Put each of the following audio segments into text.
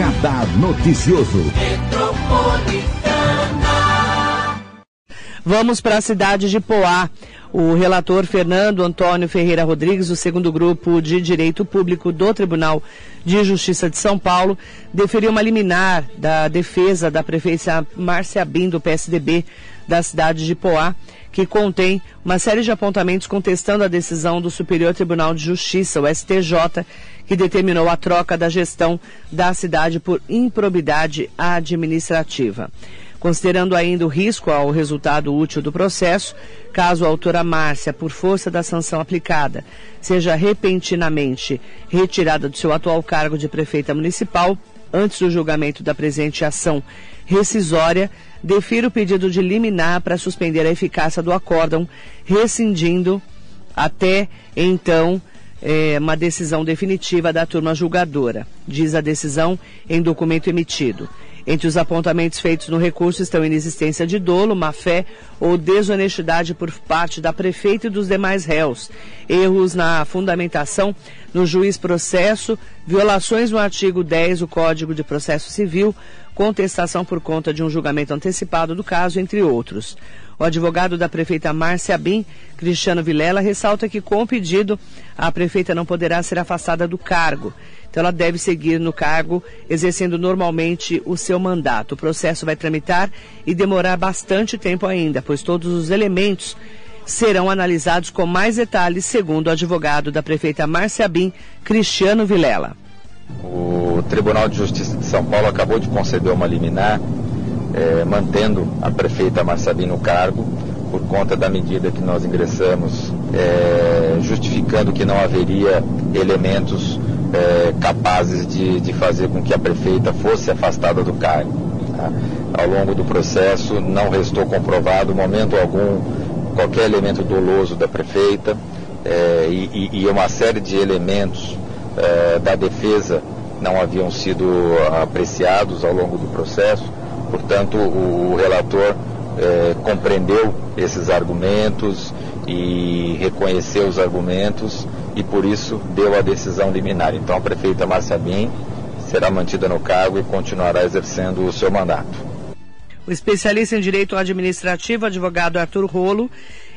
Radar Noticioso. Vamos para a cidade de Poá. O relator Fernando Antônio Ferreira Rodrigues, do segundo grupo de Direito Público do Tribunal de Justiça de São Paulo, deferiu uma liminar da defesa da prefeita Márcia Bim, do PSDB da cidade de Poá, que contém uma série de apontamentos contestando a decisão do Superior Tribunal de Justiça, o STJ, que determinou a troca da gestão da cidade por improbidade administrativa considerando ainda o risco ao resultado útil do processo, caso a autora Márcia, por força da sanção aplicada, seja repentinamente retirada do seu atual cargo de prefeita municipal, antes do julgamento da presente ação rescisória, defiro o pedido de liminar para suspender a eficácia do acórdão, rescindindo até então é, uma decisão definitiva da turma julgadora, diz a decisão em documento emitido. Entre os apontamentos feitos no recurso estão inexistência de dolo, má-fé ou desonestidade por parte da prefeita e dos demais réus, erros na fundamentação no juiz processo, violações no artigo 10 do Código de Processo Civil, contestação por conta de um julgamento antecipado do caso, entre outros. O advogado da prefeita Márcia Bim, Cristiano Vilela, ressalta que com o pedido a prefeita não poderá ser afastada do cargo. Então, ela deve seguir no cargo, exercendo normalmente o seu mandato. O processo vai tramitar e demorar bastante tempo ainda, pois todos os elementos serão analisados com mais detalhes, segundo o advogado da prefeita Márcia Bim, Cristiano Vilela. O Tribunal de Justiça de São Paulo acabou de conceder uma liminar, eh, mantendo a prefeita Márcia Bim no cargo, por conta da medida que nós ingressamos, eh, justificando que não haveria elementos é, capazes de, de fazer com que a prefeita fosse afastada do cargo. Tá? Ao longo do processo não restou comprovado, momento algum, qualquer elemento doloso da prefeita é, e, e, uma série de elementos é, da defesa não haviam sido apreciados ao longo do processo. Portanto, o, relator é, compreendeu esses argumentos e reconheceu os argumentos e por isso deu a decisão liminar. Então a prefeita Márcia Bin será mantida no cargo e continuará exercendo o seu mandato. O especialista em direito administrativo, advogado Arthur Rolo,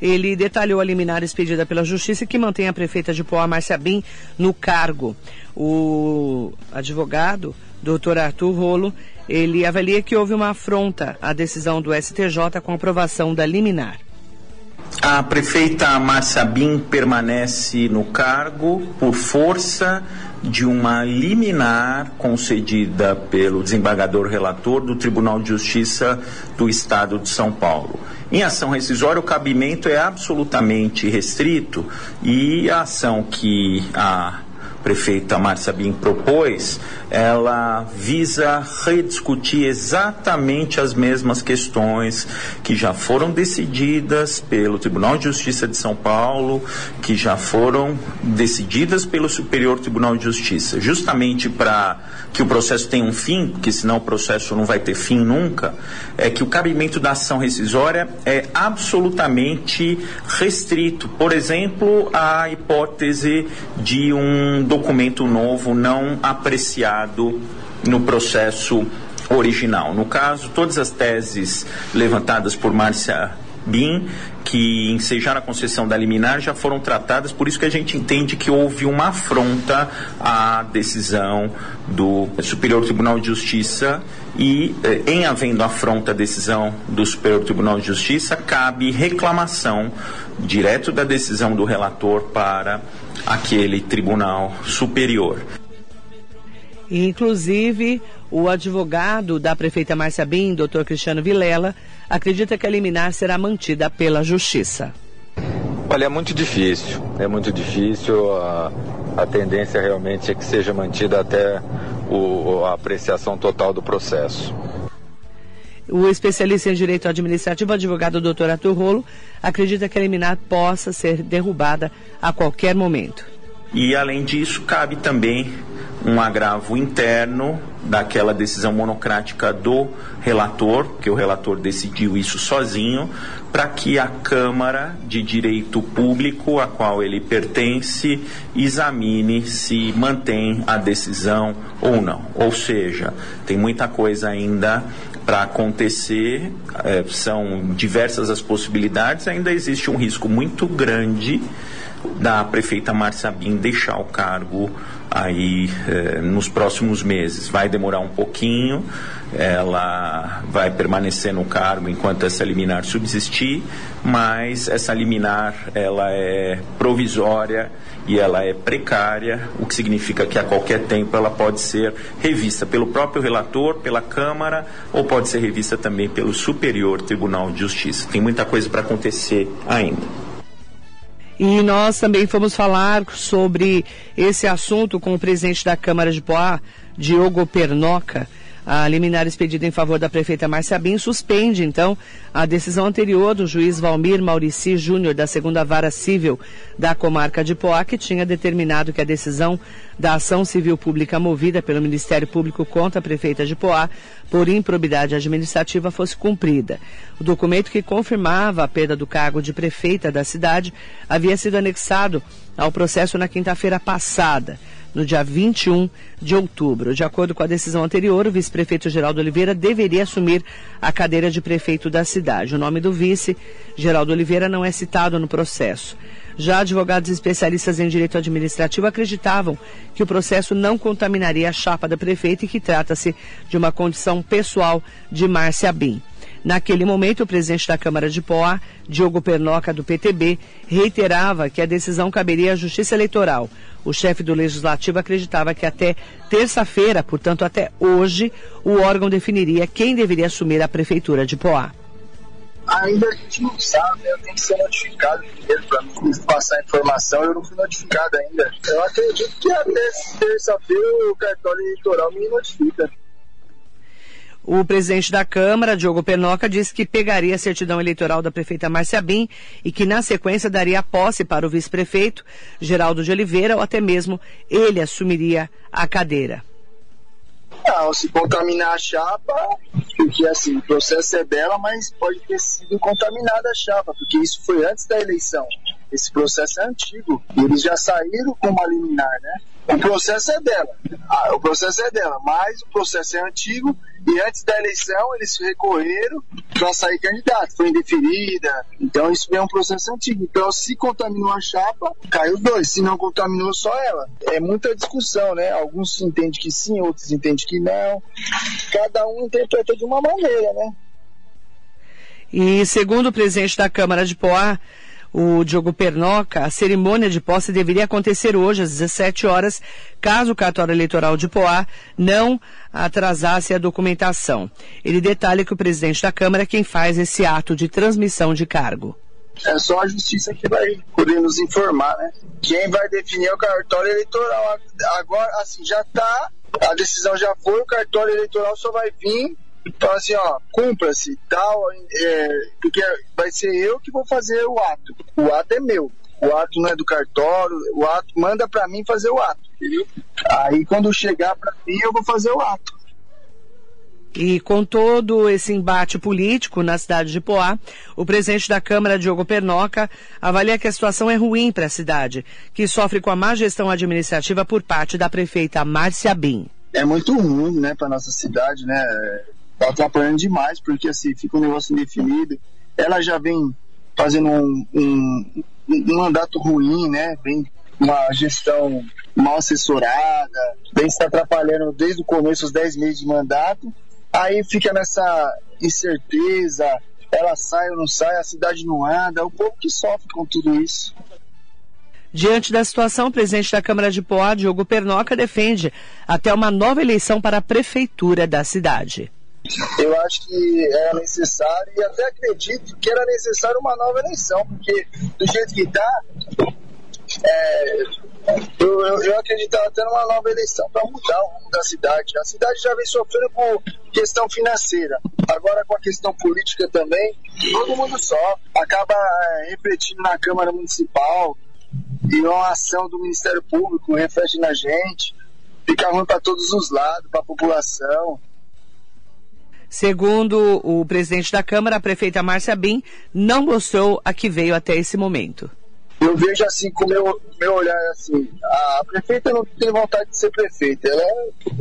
ele detalhou a liminar expedida pela Justiça que mantém a prefeita de Poá, Márcia Bin, no cargo. O advogado, doutor Arthur Rolo, ele avalia que houve uma afronta à decisão do STJ com aprovação da liminar. A prefeita Márcia Bin permanece no cargo por força de uma liminar concedida pelo desembargador relator do Tribunal de Justiça do Estado de São Paulo. Em ação rescisória, o cabimento é absolutamente restrito e a ação que a prefeita Márcia Bin propôs, ela visa rediscutir exatamente as mesmas questões que já foram decididas pelo Tribunal de Justiça de São Paulo, que já foram decididas pelo Superior Tribunal de Justiça, justamente para que o processo tenha um fim, porque senão o processo não vai ter fim nunca, é que o cabimento da ação rescisória é absolutamente restrito. Por exemplo, a hipótese de um documento novo não apreciado no processo original. No caso, todas as teses levantadas por Márcia BIM, que ensejaram a concessão da liminar, já foram tratadas, por isso que a gente entende que houve uma afronta à decisão do Superior Tribunal de Justiça e, eh, em havendo afronta à decisão do Superior Tribunal de Justiça, cabe reclamação direto da decisão do relator para aquele tribunal superior. Inclusive, o advogado da prefeita Márcia Bim, doutor Cristiano Vilela, acredita que a liminar será mantida pela Justiça. Olha, é muito difícil, é muito difícil. A, a tendência realmente é que seja mantida até o, a apreciação total do processo. O especialista em direito administrativo, advogado Dr. Arthur Rolo, acredita que a liminar possa ser derrubada a qualquer momento. E além disso, cabe também um agravo interno daquela decisão monocrática do relator, que o relator decidiu isso sozinho, para que a Câmara de Direito Público, a qual ele pertence, examine se mantém a decisão ou não. Ou seja, tem muita coisa ainda para acontecer, é, são diversas as possibilidades, ainda existe um risco muito grande da prefeita Marcia Bin deixar o cargo aí eh, nos próximos meses. Vai demorar um pouquinho, ela vai permanecer no cargo enquanto essa liminar subsistir, mas essa liminar ela é provisória e ela é precária, o que significa que a qualquer tempo ela pode ser revista pelo próprio relator, pela Câmara ou pode ser revista também pelo Superior Tribunal de Justiça. Tem muita coisa para acontecer ainda. E nós também fomos falar sobre esse assunto com o presidente da Câmara de Poá, Diogo Pernoca. A liminar expedida em favor da prefeita Márcia Bin suspende, então, a decisão anterior do juiz Valmir Maurici Júnior, da segunda vara civil da comarca de Poá, que tinha determinado que a decisão da ação civil pública movida pelo Ministério Público contra a prefeita de Poá por improbidade administrativa fosse cumprida. O documento que confirmava a perda do cargo de prefeita da cidade havia sido anexado ao processo na quinta-feira passada no dia 21 de outubro. De acordo com a decisão anterior, o vice-prefeito Geraldo Oliveira deveria assumir a cadeira de prefeito da cidade. O nome do vice, Geraldo Oliveira, não é citado no processo. Já advogados especialistas em direito administrativo acreditavam que o processo não contaminaria a chapa da prefeita e que trata-se de uma condição pessoal de Márcia Bim. Naquele momento, o presidente da Câmara de Poá, Diogo Pernoca, do PTB, reiterava que a decisão caberia à Justiça Eleitoral. O chefe do Legislativo acreditava que até terça-feira, portanto até hoje, o órgão definiria quem deveria assumir a Prefeitura de Poá. Ainda a gente não sabe, eu tenho que ser notificado primeiro para me passar informação, eu não fui notificado ainda. Eu acredito que até terça-feira o cartório eleitoral me notifica. O presidente da Câmara, Diogo Penoca, disse que pegaria a certidão eleitoral da prefeita Márcia Bim e que, na sequência, daria posse para o vice-prefeito, Geraldo de Oliveira, ou até mesmo ele assumiria a cadeira. Não, se contaminar a chapa, porque assim, o processo é dela, mas pode ter sido contaminada a chapa, porque isso foi antes da eleição. Esse processo é antigo. E eles já saíram com uma liminar, né? O processo é dela. Ah, o processo é dela, mas o processo é antigo e antes da eleição eles recorreram para sair candidato. Foi indeferida. Então isso é um processo antigo. Então se contaminou a chapa, caiu dois. Se não contaminou só ela. É muita discussão, né? Alguns entendem que sim, outros entendem que não. Cada um interpreta de uma maneira, né? E segundo o presidente da Câmara de Poá, o Diogo Pernoca, a cerimônia de posse deveria acontecer hoje às 17 horas, caso o cartório eleitoral de Poá não atrasasse a documentação. Ele detalha que o presidente da Câmara é quem faz esse ato de transmissão de cargo. É só a justiça que vai poder nos informar, né? Quem vai definir o cartório eleitoral. Agora, assim, já está, a decisão já foi, o cartório eleitoral só vai vir então, assim, ó, cumpra-se, tal, é, porque vai ser eu que vou fazer o ato. O ato é meu. O ato não é do cartório, o ato manda para mim fazer o ato, entendeu? Aí quando chegar para mim, eu vou fazer o ato. E com todo esse embate político na cidade de Poá, o presidente da Câmara, Diogo Pernoca, avalia que a situação é ruim para a cidade, que sofre com a má gestão administrativa por parte da prefeita Márcia Bin. É muito ruim, né, para nossa cidade, né? Tá atrapalhando demais, porque assim, fica um negócio indefinido. Ela já vem fazendo um, um, um mandato ruim, né? Vem uma gestão mal assessorada, vem se atrapalhando desde o começo, os 10 meses de mandato. Aí fica nessa incerteza, ela sai ou não sai, a cidade não anda, o povo que sofre com tudo isso. Diante da situação, o presidente da Câmara de Poá, Diogo Pernoca, defende até uma nova eleição para a prefeitura da cidade eu acho que era necessário e até acredito que era necessário uma nova eleição, porque do jeito que está, é, eu, eu, eu, acreditava até numa nova eleição para mudar o rumo da cidade. A cidade já vem sofrendo por questão financeira, agora com a questão política também, todo mundo só acaba é, refletindo na Câmara Municipal e uma ação do Ministério Público reflete na gente. fica ruim para todos os lados, para a população. Segundo o presidente da Câmara, a prefeita Márcia Bim não mostrou a que veio até esse momento. Eu vejo assim, com o meu, meu olhar assim, a prefeita não tem vontade de ser prefeita. Ela,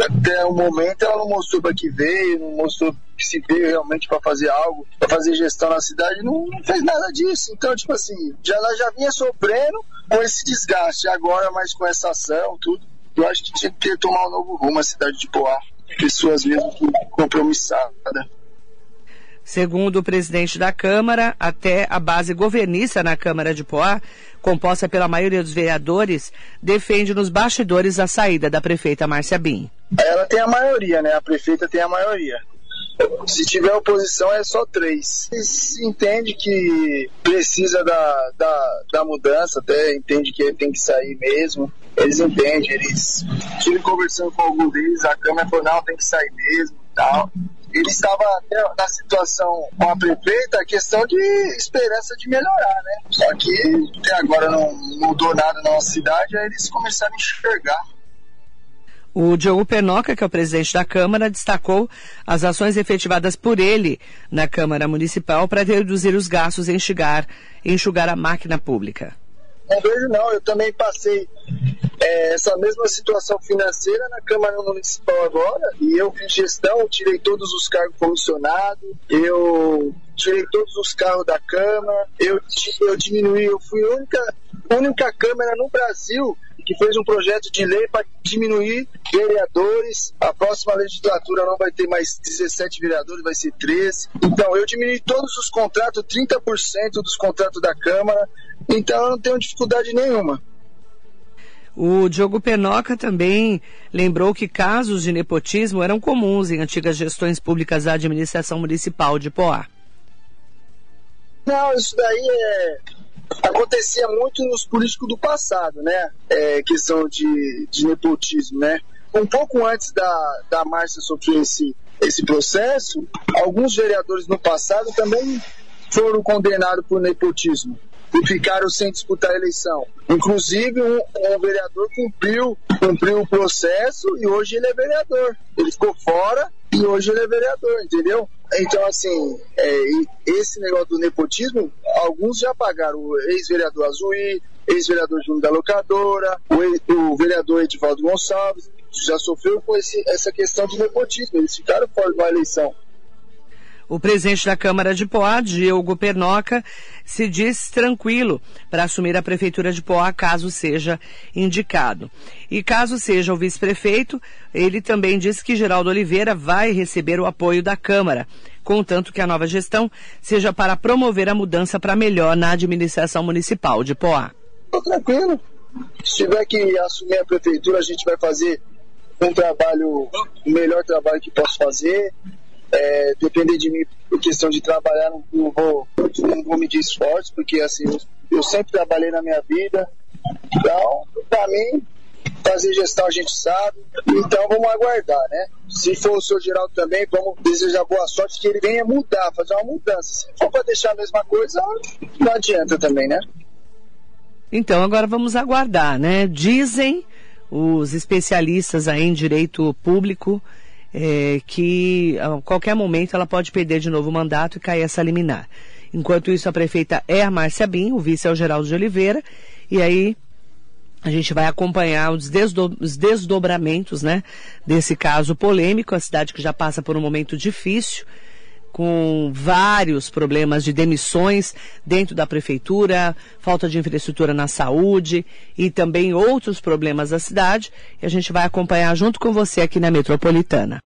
até o momento, ela não mostrou para que veio, não mostrou que se veio realmente para fazer algo, para fazer gestão na cidade, não, não, fez nada disso. Então, tipo assim, já, ela já vinha sofrendo com esse desgaste, agora mais com essa ação, tudo. Eu acho que tinha que tomar um novo rumo a cidade de Poá pessoas mesmo compromissadas. Segundo o presidente da Câmara, até a base governista na Câmara de Poá, composta pela maioria dos vereadores, defende nos bastidores a saída da prefeita Márcia Bim. Ela tem a maioria, né? A prefeita tem a maioria. Se tiver oposição, é só três. Eles entende que precisa da, da, da mudança, até entende que tem que sair mesmo. Eles entendem, eles estive conversando com algum deles, a Câmara falou, não, tem que sair mesmo e tal. Ele estava na situação com a prefeita, questão de esperança de melhorar, né? Só que até agora não mudou nada na nossa cidade, aí eles começaram a enxergar o Diogo Penoca, que é o presidente da Câmara, destacou as ações efetivadas por ele na Câmara Municipal para reduzir os gastos e enxugar, enxugar a máquina pública. Não vejo não, eu também passei é, essa mesma situação financeira na Câmara Municipal agora e eu fiz gestão, tirei todos os cargos comissionados, eu tirei todos os carros da Câmara, eu, eu diminuí, eu fui a única, única Câmara no Brasil que fez um projeto de lei para diminuir vereadores. A próxima legislatura não vai ter mais 17 vereadores, vai ser 13. Então, eu diminui todos os contratos, 30% dos contratos da Câmara. Então, eu não tenho dificuldade nenhuma. O Diogo Penoca também lembrou que casos de nepotismo eram comuns em antigas gestões públicas da administração municipal de Poá. Não, isso daí é, acontecia muito nos políticos do passado, né? É, questão de, de nepotismo, né? Um pouco antes da, da Márcia sofrer esse, esse processo, alguns vereadores no passado também foram condenados por nepotismo e ficaram sem disputar a eleição. Inclusive, um, um, vereador cumpriu, cumpriu o processo e hoje ele é vereador. Ele ficou fora e hoje ele é vereador, entendeu? Então, assim, é, esse negócio do nepotismo, alguns já pagaram. O ex-vereador Azuí, ex-vereador Júnior da Locadora, o, o vereador Edivaldo Gonçalves, já sofreu com esse, essa questão de nepotismo. Eles ficaram fora de uma eleição. O presidente da Câmara de Poá, Diogo Pernoca, se diz tranquilo para assumir a Prefeitura de Poá caso seja indicado. E caso seja o vice-prefeito, ele também disse que Geraldo Oliveira vai receber o apoio da Câmara, contanto que a nova gestão seja para promover a mudança para melhor na administração municipal de Poá. Estou tranquilo. Se tiver que assumir a Prefeitura, a gente vai fazer um trabalho, o melhor trabalho que posso fazer é, depender de mim por questão de trabalhar, não, não, vou, não vou medir esforço, porque assim, eu, eu sempre trabalhei na minha vida. Então, para mim, fazer gestão a gente sabe. Então vamos aguardar, né? Se for o seu Geraldo também, vamos desejar boa sorte que ele venha mudar, fazer uma mudança. Se for para deixar a mesma coisa, não adianta também, né? Então agora vamos aguardar, né? Dizem os especialistas aí em direito público é, que a qualquer momento ela pode perder de novo o mandato e cair essa liminar. Enquanto isso, a prefeita é a Márcia Bin, o vice é o Geraldo de Oliveira, e aí a gente vai acompanhar os, desdo os desdobramentos né, desse caso polêmico, a cidade que já passa por um momento difícil, com vários problemas de demissões dentro da prefeitura, falta de infraestrutura na saúde e também outros problemas da cidade. E a gente vai acompanhar junto com você aqui na Metropolitana.